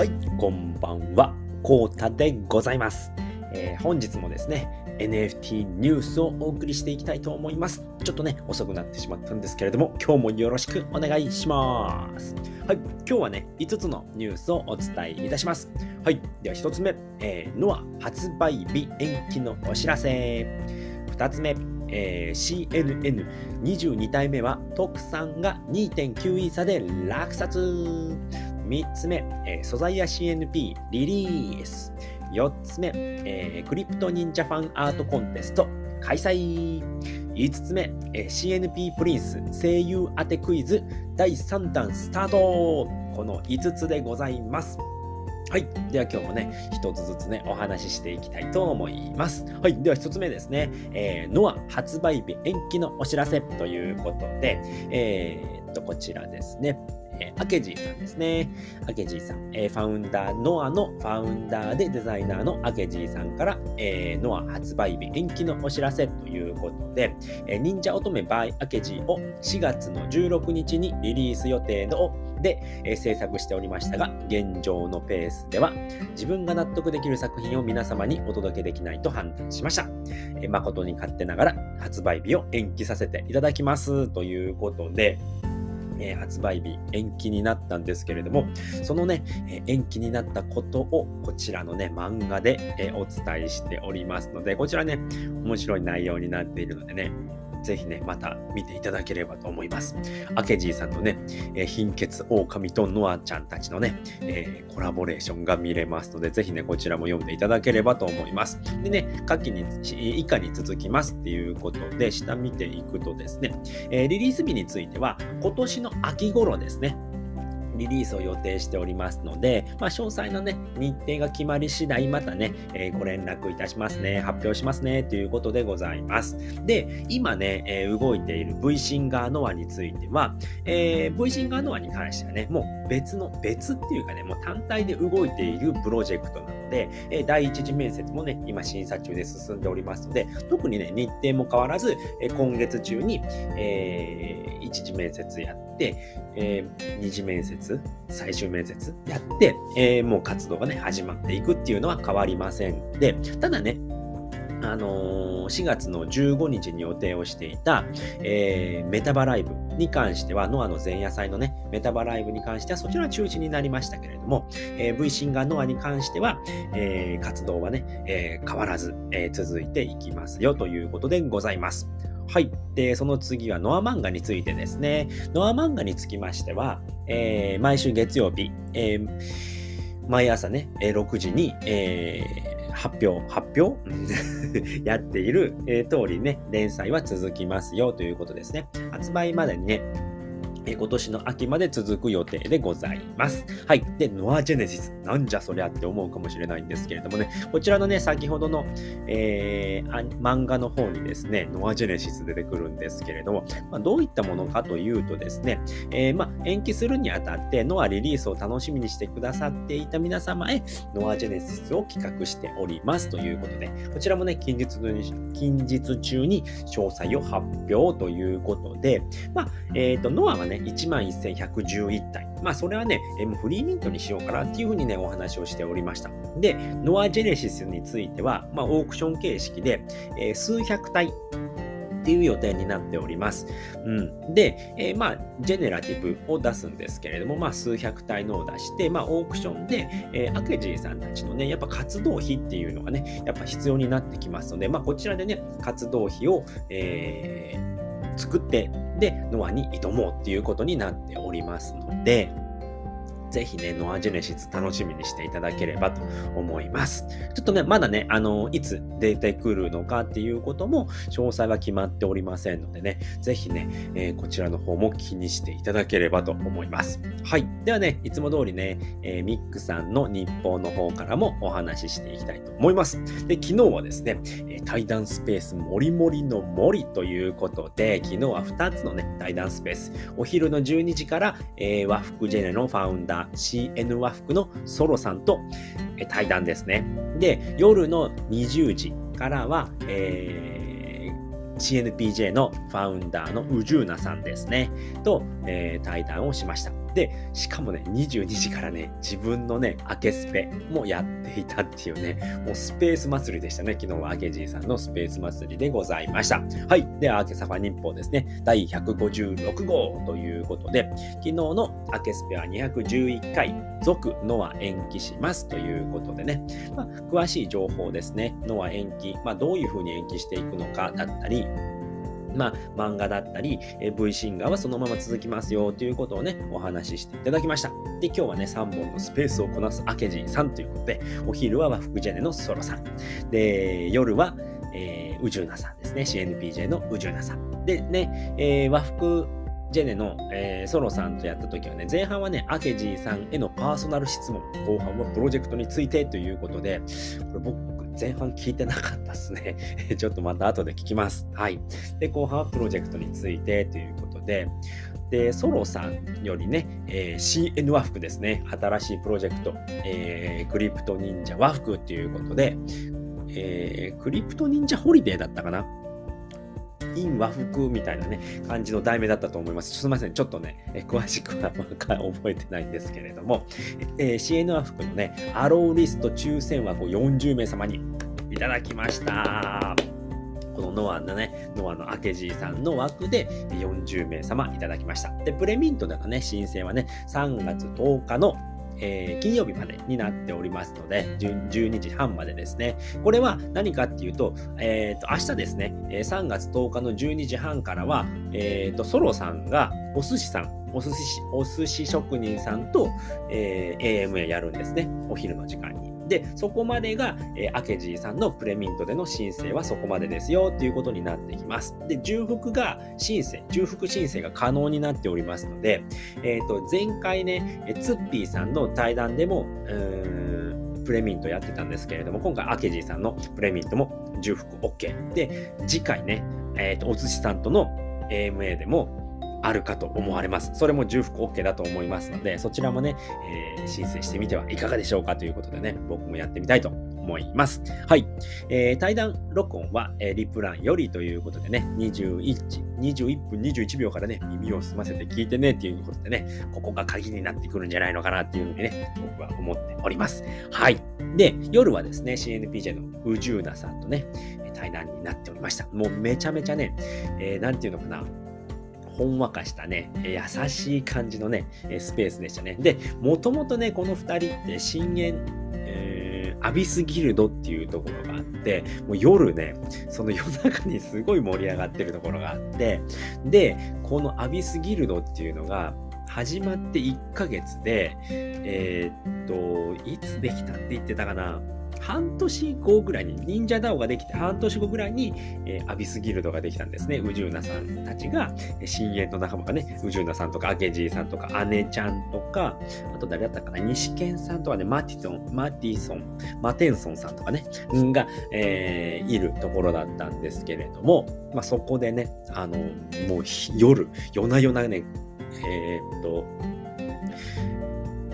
はい、こんばんは、コータでございます。えー本日もですね、NFT ニュースをお送りしていきたいと思います。ちょっとね、遅くなってしまったんですけれども、今日もよろしくお願いします。はい、今日はね、5つのニュースをお伝えいたします。はい、では1つ目、えーノア発売日延期のお知らせ。2つ目、えー CNN22 体目は特産が2.9イーサで落札。3つ目、えー素材や CNP リリース。4つ目、えークリプト忍者ファンアートコンテスト開催。5つ目、えー CNP プリンス声優当てクイズ第3弾スタート。この5つでございます。はい。では今日もね、一つずつね、お話ししていきたいと思います。はい。では一つ目ですね、えーノア発売日延期のお知らせということで、えーっと、こちらですね。えーアケジーさんですね。アケジーさん、えーファウンダー、ノアのファウンダーでデザイナーのアケジーさんから、えーノア発売日延期のお知らせということで、えー忍者乙女 by アケジーを4月の16日にリリース予定ので、えー制作しておりましたが、現状のペースでは自分が納得できる作品を皆様にお届けできないと判断しました。えー誠に勝手ながら発売日を延期させていただきますということで、えー発売日延期になったんですけれども、そのね、え延期になったことをこちらのね、漫画で、えお伝えしておりますので、こちらね、面白い内容になっているのでね、ぜひね、また見ていただければと思います。アケジーさんのね、えー貧血狼とノアちゃんたちのね、えーコラボレーションが見れますので、ぜひね、こちらも読んでいただければと思います。でね、下記に、以下に続きますっていうことで、下見ていくとですね、えーリリース日については、今年の秋頃ですね、リリースを予定しておりますので、まあ、詳細のね、日程が決まり次第、またね、えーご連絡いたしますね、発表しますね、ということでございます。で、今ね、えー動いている V シンガーノアについては、えー V シンガーノアに関してはね、もう別の、別っていうかね、もう単体で動いているプロジェクトなので、えー第一次面接もね、今審査中で進んでおりますので、特にね、日程も変わらず、え今月中に、えー一次面接やって、えー二次面接、最終面接やって、えーもう活動がね、始まっていくっていうのは変わりませんで、ただね、あのー4月の15日に予定をしていた、えーメタバライブに関しては、ノアの前夜祭のね、メタバライブに関しては、そちらは中止になりましたけれども、えー V シンガーノアに関しては、えー活動はね、え変わらず、え続いていきますよということでございます。はい。で、その次はノア漫画についてですね。ノア漫画につきましては、えー毎週月曜日、えー毎朝ね、6時に、えー発表、発表？やっている、えー通りね、連載は続きますよということですね。発売までにね、今年の秋まで続く予定でございます。はい。で、ノアジェネシス。なんじゃそりゃって思うかもしれないんですけれどもね、こちらのね、先ほどの、えー漫画の方にですね、ノアジェネシス出てくるんですけれども、まあ、どういったものかというとですね、えーまあ、延期するにあたって、ノアリリースを楽しみにしてくださっていた皆様へ、ノアジェネシスを企画しておりますということで、こちらもね、近日近日中に詳細を発表ということで、まあ、えっ、と、ノアはね、ね11,111体。まあ、それはね、えもうフリーミントにしようかなっていうふうにね、お話をしておりました。で、ノアジェネシスについては、まあ、オークション形式で、えー数百体っていう予定になっております。うん、で、えーまあ、ジェネラティブを出すんですけれども、まあ、数百体のを出して、まあ、オークションで、えーアケジーさんたちのね、やっぱ活動費っていうのがね、やっぱ必要になってきますので、まあ、こちらでね、活動費を、えー作って、で、ノアに挑もうっていうことになっておりますので、ぜひね、ノアジェネシス楽しみにしていただければと思います。ちょっとね、まだね、あの、いつ出てくるのかっていうことも、詳細は決まっておりませんのでね、ぜひね、えーこちらの方も気にしていただければと思います。はい。ではね、いつも通りね、えーミックさんの日報の方からもお話ししていきたいと思います。で、昨日はですね、えー対談スペースもりもりの森ということで、昨日は2つのね、対談スペース、お昼の12時から、え和服ジェネのファウンダー、CN 和服のソロさんと、え対談ですね。で、夜の20時からは、えー CNPJ のファウンダーのウジューナさんですね、と、えー対談をしました。で、しかもね、22時からね、自分のね、明けスペもやっていたっていうね、もうスペース祭りでしたね。昨日は明けじいさんのスペース祭りでございました。はい。では、明けサファ日報ですね、第156号ということで、昨日の明けスペは211回、続ノア延期しますということでね、まあ、詳しい情報ですね、ノア延期、まあ、どういうふうに延期していくのかだったり、まあ、漫画だったり、え V シンガーはそのまま続きますよということをね、お話ししていただきました。で、今日はね、3本のスペースをこなす明治さんということで、お昼は和服ジェネのソロさん。で、夜は、えー、宇宙なさんですね。CNPJ の宇宙なさん。でね、えー、和服ジェネの、えー、ソロさんとやった時はね、前半はね、アケジーさんへのパーソナル質問、後半はプロジェクトについてということで、これ僕前半聞いてなかったですね。ちょっとまた後で聞きます。はい。で、後半はプロジェクトについてということで、で、ソロさんよりね、えー、CN 和服ですね。新しいプロジェクト、えー、 CryptoNinja 和服っていうことで、えー、 CryptoNinja Holiday だったかな in 和服みたいなね、感じの題名だったと思います。すみません。ちょっとね、え詳しくは覚えてないんですけれども、えー、CN 和服のね、アローリスト抽選枠を40名様にいただきました。このノアのね、ノアの明けじいさんの枠で40名様いただきました。で、プレミントでのね、申請はね、3月10日のえー、金曜日までになっておりますので、12時半までですね。これは何かっていうと、えっ、ー、と、明日ですね、3月10日の12時半からは、えっ、ー、と、ソロさんがお寿司さん、お寿司、お寿司職人さんと、えー、AMA やるんですね。お昼の時間に。で、そこまでが、えー、アケジーさんのプレミントでの申請はそこまでですよっていうことになってきます。で、重複が申請、重複申請が可能になっておりますので、えっ、ー、と、前回ね、えツッピーさんの対談でも、プレミントやってたんですけれども、今回、アケジーさんのプレミントも重複 OK。で、次回ね、えっ、ー、と、お寿司さんとの AMA でもあるかと思われます。それも重複 OK だと思いますので、そちらもね、えー、申請してみてはいかがでしょうかということでね、僕もやってみたいと思います。はい。えー、対談録音は、えー、リプランよりということでね、21、21分21秒からね、耳を澄ませて聞いてねっていうことでね、ここが鍵になってくるんじゃないのかなっていうふうにね、僕は思っております。はい。で、夜はですね、CNPJ の宇宙なさんとね、対談になっておりました。もうめちゃめちゃね、えー、なんていうのかな、ほんわかしたね、優しい感じのね、スペースでしたね。で、もともとね、この2人って深淵、えー、アビスギルドっていうところがあって、もう夜ね、その夜中にすごい盛り上がってるところがあって、で、このアビスギルドっていうのが、始まって1ヶ月で、えー、っと、いつできたって言ってたかな？半年後ぐらいに、忍者ダオができて半年後ぐらいに、えー、アビスギルドができたんですね。宇宙ナさんたちが、深淵の仲間がね、宇宙ナさんとか、アケジーさんとか、姉ちゃんとか、あと誰だったかな、西健さんとかね、マティソン、マティソン、マテンソンさんとかね、が、えー、いるところだったんですけれども、まあ、そこでね、あの、もう夜、夜な夜なね、えー、っと、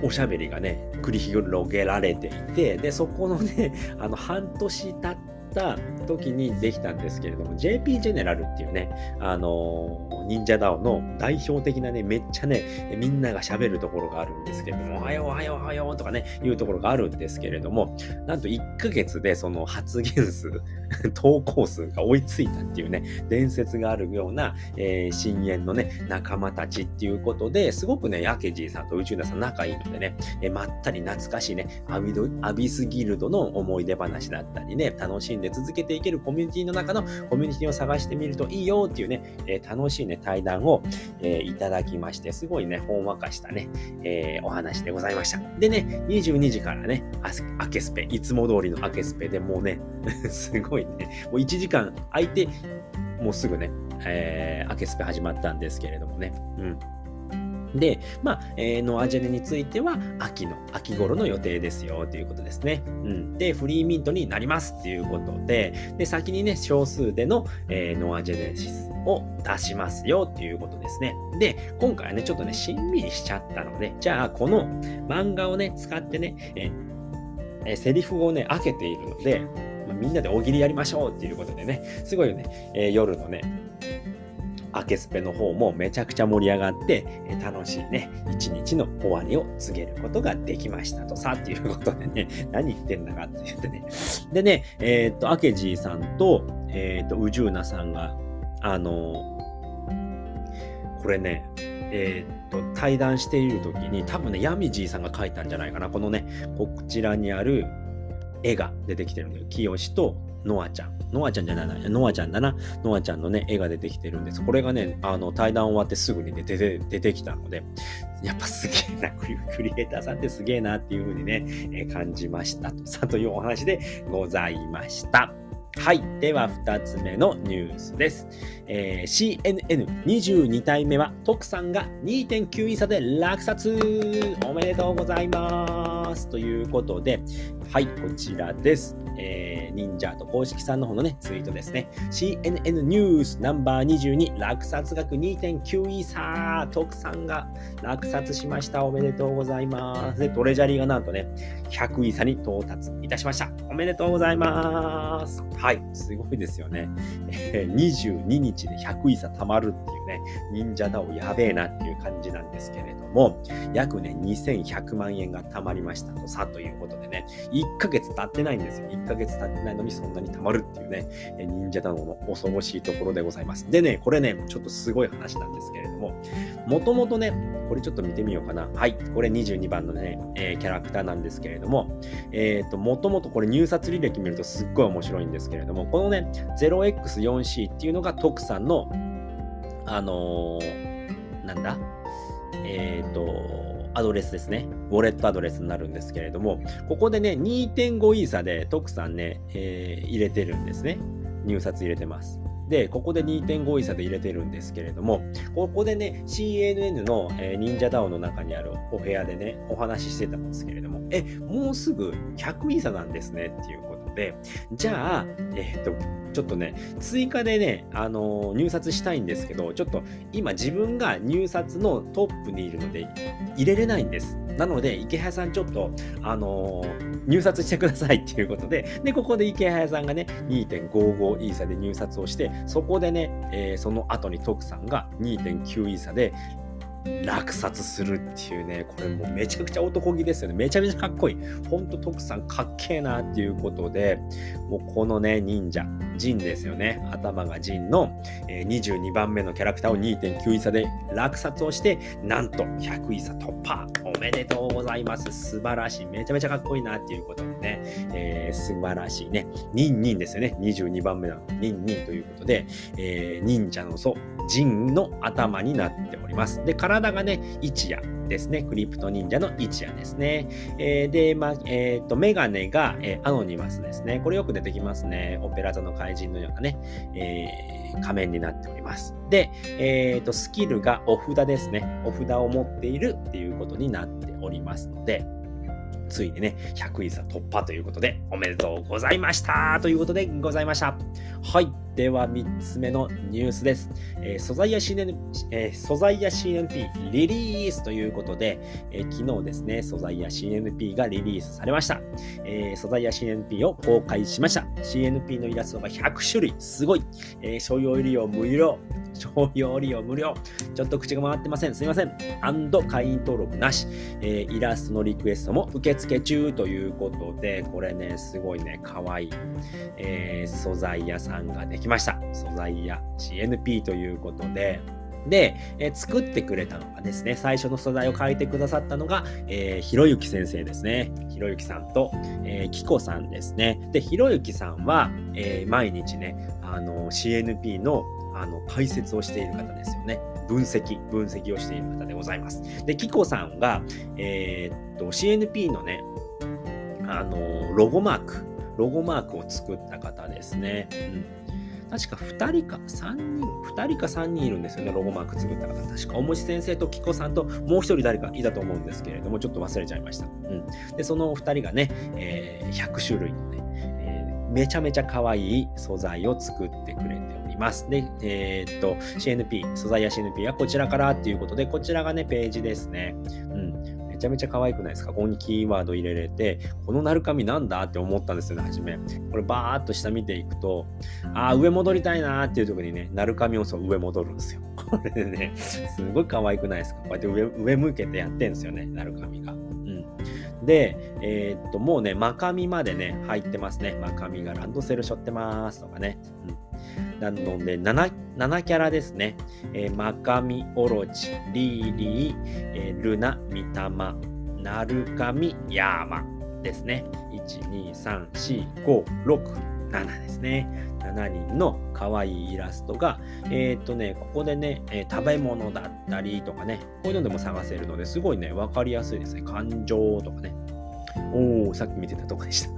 おしゃべりがね、繰り広げられていて、で、そこのね、あの、半年経った時にできたんですけれども、JP ジェネラルっていうね、あのー、忍者ダオの代表的なね、めっちゃね、みんなが喋るところがあるんですけれども、おはようおはようおはようとかね、いうところがあるんですけれども、なんと1ヶ月でその発言数、投稿数が追いついたっていうね、伝説があるような、えー、深淵のね、仲間たちっていうことで、すごくね、ヤケジーさんと宇宙ナさん仲いいのでね、えー、まったり懐かしいね、アビドアビスギルドの思い出話だったりね、楽しんで続けていけるコミュニティの中のコミュニティを探してみるといいよっていうね、えー、楽しいね、対談を、えいただきまして、すごいね、ほんわかしたね、えお話でございました。でね、22時からね、アケスペ、いつも通りのアケスペでもうね、すごいね、もう1時間空いて、もうすぐね、えー、アケスペ始まったんですけれどもね。うん。で、まあ、えー、ノアジェネについては秋の、秋頃の予定ですよということですね。うん。で、フリーミントになりますっていうことで、で、先にね、少数での、えー、ノアジェネシスを出しますよっていうことですね。で、今回はね、ちょっとね、しんみりしちゃったので、じゃあ、この漫画をね、使ってね、えー、セリフをね、開けているので、みんなで大喜利やりましょうっていうことでね、すごいね、えー、夜のね、アケスペの方もめちゃくちゃ盛り上がって、楽しいね、一日の終わりを告げることができましたとさ、っていうことでね、何言ってんだかって言ってね。でね、えっ、と、アケジーさんと、えっ、と、ウジューナさんが、あのこれね、え、っと、対談している時に、多分ね、ヤミジーさんが描いたんじゃないかな。このね、こちらにある絵が出てきてるんだよ。清とノアちゃん。ノアちゃんじゃないな。ノアちゃんだな。ノアちゃんのね、絵が出てきてるんです。これがね、あの、対談終わってすぐにね、出て、出てきたので、やっぱすげえな、クリエイターさんってすげえなっていう風にね、えー、感じましたと。さというお話でございました。はい。では、2つ目のニュースです。えー、CNN22 体目は、徳さんが2.9位差で落札おめでとうございます。ということで、はい、こちらです。えー、忍者と公式さんの方のね、ツイートですね。CNN ニュースナンバー22、落札額2.9位差、徳さんが落札しました。おめでとうございます。で、トレジャリーがなんとね、100位差に到達いたしました。おめでとうございます。はい、すごいですよね。えー、22日で100位差貯まるっていうね、忍者だおやべえなっていう感じなんですけれども、約ね、2100万円が貯まりましたとさ、ということでね、1ヶ月経ってないんですよ。1ヶ月経ってないのにそんなに貯まるっていうね、忍者だのの恐ろしいところでございます。でね、これね、ちょっとすごい話なんですけれども、もともとね、これちょっと見てみようかな。はい、これ22番のね、えー、キャラクターなんですけれども、えっ、ー、と、もともとこれ入札履歴見るとすっごい面白いんですけどけれども、このね、0x4c っていうのが徳さんの、あのー、なんだ？えっ、ー、と、アドレスですね。ウォレットアドレスになるんですけれども、ここでね、2.5イーサで徳さんね、えー、入れてるんですね。入札入れてます。で、ここで2.5イーサで入れてるんですけれども、ここでね、CNN の、えー、忍者ダオの中にあるお部屋でね、お話ししてたんですけれども、え、もうすぐ100イーサなんですねっていうことで、じゃあ、えっ、ー、と、ちょっとね、追加でね、あのー、入札したいんですけど、ちょっと今自分が入札のトップにいるので入れれないんです。なので、池早さんちょっと、あのー、入札してください っていうことで、で、ここで池早さんがね、2.55イーサで入札をして、そこでね、えー、その後に徳さんが2.9イーサで落札するっていうね、これもうめちゃくちゃ男気ですよね。めちゃめちゃかっこいい。ほんと徳さんかっけえなっていうことで、もうこのね、忍者、ジンですよね。頭がジンの、え、22番目のキャラクターを2.9位差で落札をして、なんと100位差突破おめでとうございます。素晴らしい。めちゃめちゃかっこいいなっていうことね、えー、素晴らしいね。ニンニンですよね。22番目なのニンニンということで、えー、忍者の祖、ジンの頭になっております。で、体がね、一夜ですね。クリプト忍者の一夜ですね。えー、で、ま、えっ、ー、と、メガネが、えー、アノニマスですね。これよく出てきますね。オペラ座の怪人のようなね、えー、仮面になっております。で、えっ、と、スキルがお札ですね。お札を持っているっていうことになっておりますので、ついにね、100位差突破ということで、おめでとうございましたということでございました。はい。では、3つ目のニュースです。えー、素材や CNP、えー、素材や CNP リリースということで、えー、昨日ですね、素材や CNP がリリースされました。え素材や CNP を公開しました。CNP のイラストが100種類、すごい。え所要利用無料。商用利用無料。ちょっと口が回ってません。すいません。アンド会員登録なし。えー、イラストのリクエストも受付中ということで、これね、すごいね、かわいい、え、素材屋さんができました。素材屋 CNP ということで、で、えー、作ってくれたのがですね、最初の素材を書いてくださったのが、えー、ひろゆき先生ですね。ひろゆきさんと、えー、きこさんですね。で、ひろゆきさんは、えー、毎日ね、あの、CNP のあの解説をしている方ですよね。分析、分析をしている方でございます。で、キコさんが、えー、っと、CNP のね、あの、ロゴマーク、ロゴマークを作った方ですね。うん確か2人か3人、2人か3人いるんですよね、ロゴマーク作った方。確か、おもし先生とキコさんと、もう1人誰かいたと思うんですけれども、ちょっと忘れちゃいました。うん。で、その2人がね、えー、100種類のね、めちゃめちゃ可愛い素材を作ってくれております。で、えー、っと、CNP、素材や CNP はこちらからっていうことで、こちらがね、ページですね。うん。めちゃめちゃ可愛くないですか？ここにキーワード入れれて、このなるかみなんだって思ったんですよね、初め。これバーっと下見ていくと、ああ、上戻りたいなーっていう時にね、なるかみをそう上戻るんですよ。これでね、すごい可愛くないですか？こうやって上上向けてやってんですよね、なるかみが。うん。で、えー、っと、もうね、マカミまでね、入ってますね。マカミがランドセル背負ってますとかね。なので7、7キャラですね。えー、マカミ、オロチ、リーリー、えー、ルナ、ミタマ、ナルカミ、ヤーマですね。1、2、3、4、5、6、7ですね。7人の可愛いイラストが、えっ、とね、ここでね、え、食べ物だったりとかね、こういうのでも探せるのですごいね、わかりやすいですね。感情とかね。おー、さっき見てたとこでした。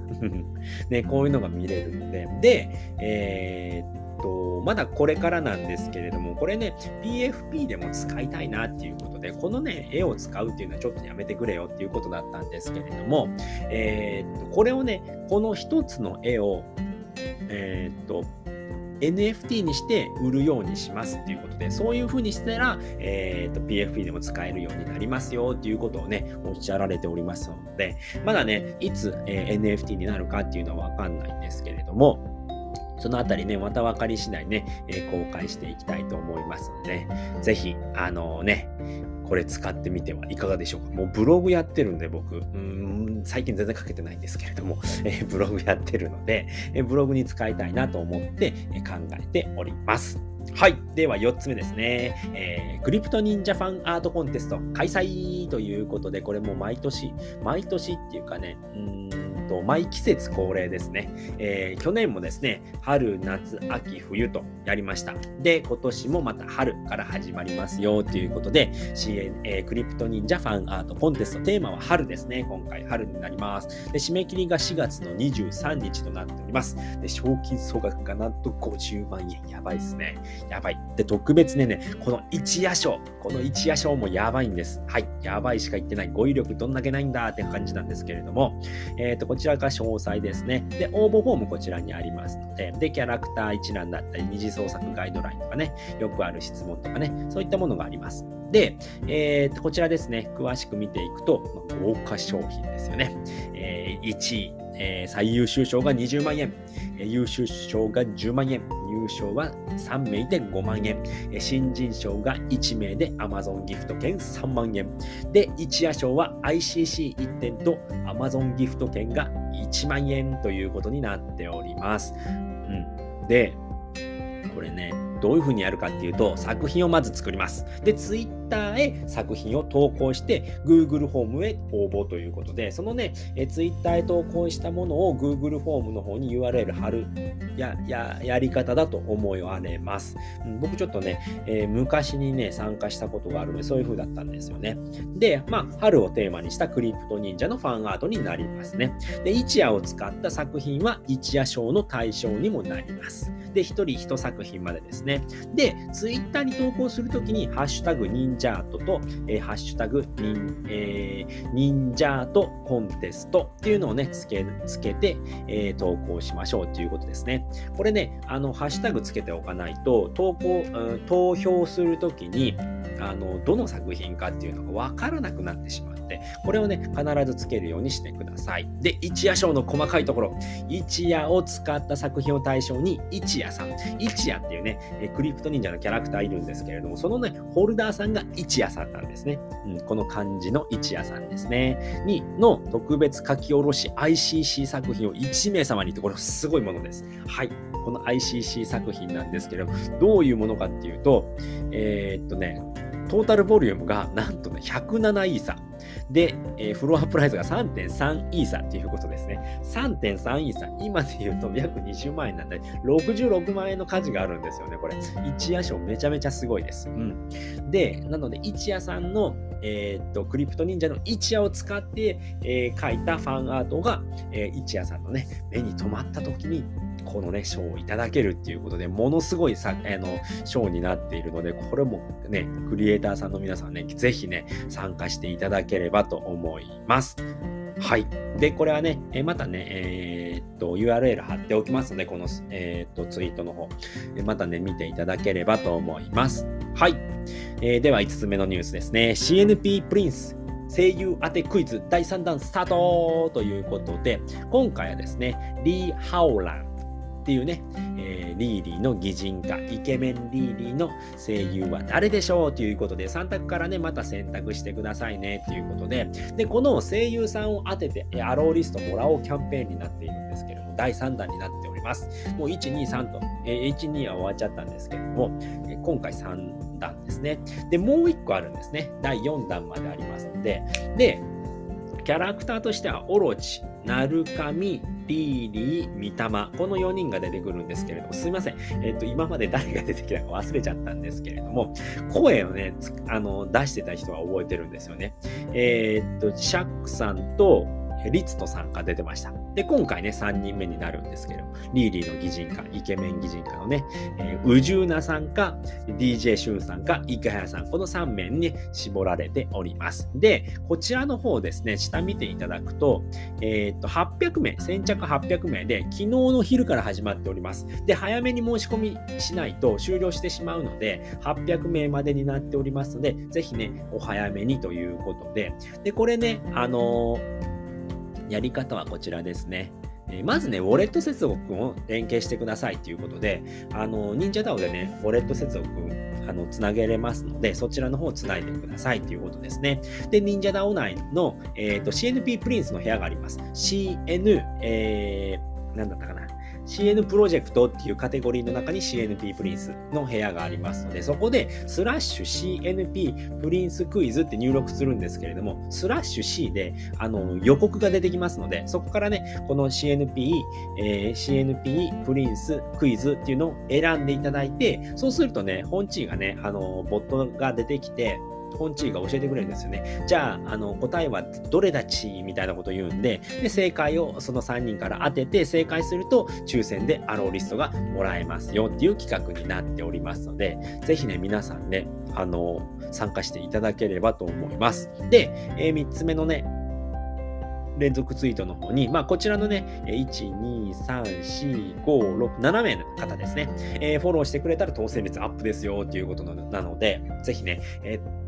ね、こういうのが見れるので、で、えー、と、まだこれからなんですけれども、これね、PFP でも使いたいなっていうことで、このね、絵を使うっていうのはちょっとやめてくれよっていうことだったんですけれども、えー、っと、これをね、この一つの絵をえー、っと、NFT にして売るようにしますっていうことで、そういうふうにしたら、えー、と PFP でも使えるようになりますよっていうことをね、おっしゃられておりますので、まだね、いつ、えー、NFT になるかっていうのはわかんないんですけれども、そのあたりね、また分かり次第ね、えー、公開していきたいと思いますので、ぜひ、あのー、ね、これ使ってみてはいかがでしょうか。もうブログやってるんで僕、うん最近全然書けてないんですけれども、えー、ブログやってるので、え、ブログに使いたいなと思って、え、考えております。はい。では4つ目ですね。えー、クリプト忍者ファンアートコンテスト開催ということで、これも毎年、毎年っていうかね、うんと、毎季節恒例ですね、えー、去年もですね、春、夏、秋、冬とやりました。で、今年もまた春から始まりますよということで、CN えー、クリプト忍者ファンアートコンテスト、テーマは春ですね。今回春になります。で、締め切りが4月の23日となっております。で、賞金総額がなんと50万円。やばいですね。やばい。で、特別ね、ねこの一夜賞、この一夜賞もやばいんです。はい。やばいしか言ってない。語彙力どんだけないんだって感じなんですけれども、えっ、ー、と、ちらが詳細ですね。で、応募フォームこちらにありますので、で、キャラクター一覧だったり、二次創作ガイドラインとかね、よくある質問とかね、そういったものがあります。で、えー、こちらですね、詳しく見ていくと、豪華商品ですよね。えー、1位、えー、最優秀賞が20万円、えー、優秀賞が10万円、入賞は3名で5万円、えー、新人賞が1名で Amazon ギフト券3万円、で、一夜賞は ICC1 点と Amazon ギフト券が1万円ということになっております。うん、で、これね、どういうふうにやるかっていうと、作品をまず作ります。で、Twitter へ作品を投稿して、Google フォームへ応募ということで、そのね、え Twitter へ投稿したものを Google フォームの方に URL 貼るや、や、やり方だと思われます。うん、僕ちょっとね、えー、昔にね、参加したことがあるので、そういう風だったんですよね。で、まあ、春をテーマにしたクリプト忍者のファンアートになりますね。で、一夜を使った作品は一夜賞の対象にもなります。で、一人一作品までですね。で、ツイッターに投稿するときに、ハッシュタグ忍者アートと、えー、ハッシュタグ、えー、忍者アートコンテストっていうのをね、つけ、つけて、えー、投稿しましょうということですね。これね、あの、ハッシュタグつけておかないと、投稿、うん、投票するときに、あの、どの作品かっていうのがわからなくなってしまうので、これをね、必ずつけるようにしてください。で、一夜賞の細かいところ、一夜を使った作品を対象に、一夜さん、一夜っていうね、クリプト忍者のキャラクターいるんですけれども、そのね、ホルダーさんが一夜さんなんですね。うん、この漢字の一夜さんですね。に、の特別書き下ろし ICC 作品を1名様にって、これすごいものです。はい。この ICC 作品なんですけれども、どういうものかっていうと、えー、っとね、トータルボリュームがなんとね、107イーサ。で、えー、フロアプライスが3.3イーサっていうことですね。3.3イーサ。今で言うと約20万円なんで、66万円の価値があるんですよね、これ。一夜賞めちゃめちゃすごいです。うん。で、なので、一夜さんの、えー、っと、クリプト忍者の一夜を使って、えー、描いたファンアートが、えー、一夜さんのね、目に留まった時に、このね、賞をいただけるっていうことで、ものすごいさ、あの、賞になっているので、これもね、クリエイターさんの皆さんね、ぜひね、参加していただければと思います。はい。で、これはね、えまたね、えー、っと、URL 貼っておきますので、この、えー、っと、ツイートの方、またね、見ていただければと思います。はい。えー、では、5つ目のニュースですね。CNP プリンス声優当てクイズ第3弾スタートということで、今回はですね、リー・ハオランっていうね、えー、リーリーの擬人化、イケメンリーリーの声優は誰でしょうということで、3択からね、また選択してくださいねということで、で、この声優さんを当てて、アローリストもらおうキャンペーンになっているんですけれども、第3弾になっております。もう1、2、3と、えー、1、2は終わっちゃったんですけれども、えー、今回3弾ですね。で、もう1個あるんですね。第4弾までありますので、で、キャラクターとしては、オロチ、ナルカミ、リーリー、ミタマ、この4人が出てくるんですけれども、すいません。えっ、と、今まで誰が出てきたか忘れちゃったんですけれども、声をね、あの、出してた人は覚えてるんですよね。えー、っと、シャックさんと、リツトさんが出てました。で、今回ね、3人目になるんですけど、リーリーの擬人化、イケメン擬人化のね、えー、宇宙なさんか、DJ シュンさんか、イカヤさん、この3名に、絞られております。で、こちらの方ですね、下見ていただくと、えー、っと、800名、先着800名で、昨日の昼から始まっております。で、早めに申し込みしないと終了してしまうので、800名までになっておりますので、ぜひね、お早めにということで、で、これね、あのーやり方はこちらですね。まずね、ウォレット接続を連携してくださいということで、あの、忍者 DAO でね、ウォレット接続あの、つなげれますので、そちらの方をつないでくださいということですね。で、忍者 DAO 内の、えっーと、CNP プリンスの部屋があります。CN、えー、なんだったかな？CN プロジェクトっていうカテゴリーの中に CNP プリンスの部屋がありますので、そこでスラッシュ CNP プリンスクイズって入力するんですけれども、スラッシュ C であの予告が出てきますので、そこからね、この CNP、えー、CNP プリンスクイズっていうのを選んでいただいて、そうするとね、本地がね、あの、ボットが出てきて、本地位が教えてくれるんですよね。じゃあ、あの、答えはどれだちみたいなことを言うんで、で、正解をその3人から当てて、正解すると、抽選でアローリストがもらえますよっていう企画になっておりますので、ぜひね、皆さんね、あの、参加していただければと思います。で、えー、3つ目のね、連続ツイートの方に、まあ、こちらのね、1、2、3、4、5、6、7名の方ですね、えー、フォローしてくれたら当選率アップですよっていうことなので、ぜひね、えー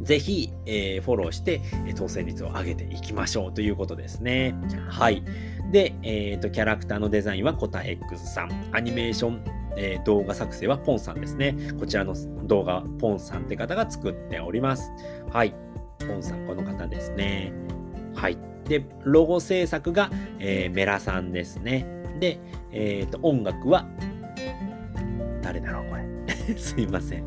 ぜひ、えー、フォローして、当選率を上げていきましょうということですね。はい。で、えーと、キャラクターのデザインはコタ X さん。アニメーション、えー、動画作成はポンさんですね。こちらの動画、ポンさんって方が作っております。はい。ポンさん、この方ですね。はい。で、ロゴ制作が、えー、メラさんですね。で、えっ、ー、と、音楽は、誰だろう、これ。すいません。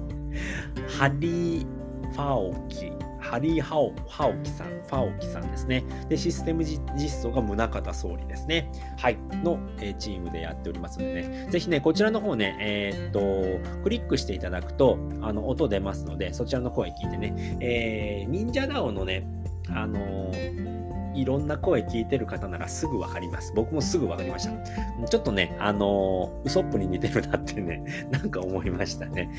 ハリー、ファオキ、ハリー・ハオ、ハオキさん、ファオキさんですね。で、システム実装が宗像総理ですね。はい。の、え、チームでやっておりますのでね、ぜひね、こちらの方ね、えー、っと、クリックしていただくと、あの、音出ますので、そちらの声聞いてね、えー、忍者ダオのね、あのーいろんな声聞いてる方ならすぐわかります。僕もすぐわかりました。ちょっとね、あの、ウソップに似てるなってね、なんか思いましたね。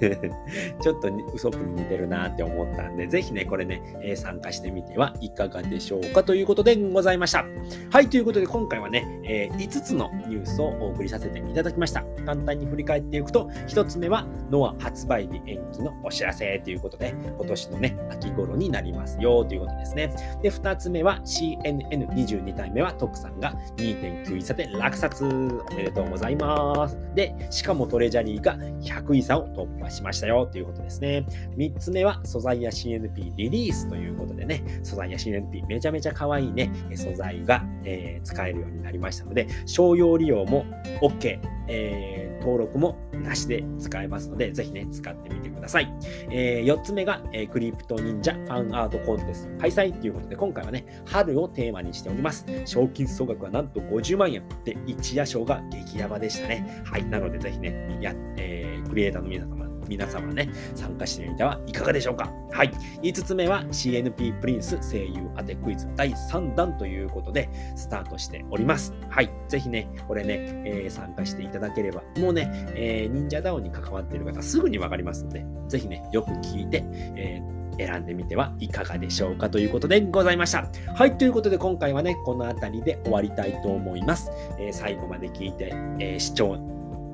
ちょっとウソップに似てるなって思ったんで、ぜひね、これね、え、参加してみてはいかがでしょうかということでございました。はい、ということで今回はね、えー、5つのニュースをお送りさせていただきました。簡単に振り返っていくと、1つ目はノア発売日延期のお知らせということで、今年のね、秋頃になりますよということですね。で、2つ目は CNN22 体目は徳さんが2.9位差で落札。おめでとうございます。で、しかもトレジャリーが100位差を突破しましたよということですね。3つ目は素材や CNP リリースということでね、素材や CNP めちゃめちゃ可愛いね、素材が、えー、使えるようになりましたので、商用利用も OK。えー、登録もなしで使えますので、ぜひね、使ってみてください。えー、4つ目が、えー、クリプト忍者ファンアートコンテスト開催ということで、今回はね、春をテーマにしております。賞金総額はなんと50万円で、一夜賞が激ヤバでしたね。はい。なので、ぜひね、や、えー、クリエイターの皆様皆様ね、参加してみてはいかがでしょうか？はい。5つ目は CNP プリンス声優当てクイズ第3弾ということで、スタートしております。はい。ぜひね、これね、えー、参加していただければ、もうね、えー、忍者ダウンに関わっている方、すぐにわかりますので、ぜひね、よく聞いて、えー選んでみてはいかがでしょうか？ということでございました。はい、ということで今回はね、この辺りで終わりたいと思います。えー、最後まで聞いて、えー、視聴、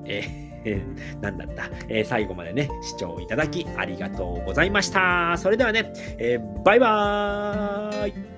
えーえー、なんだった、えー、最後までね、視聴いただきありがとうございました。それではね、えー、バイバーイ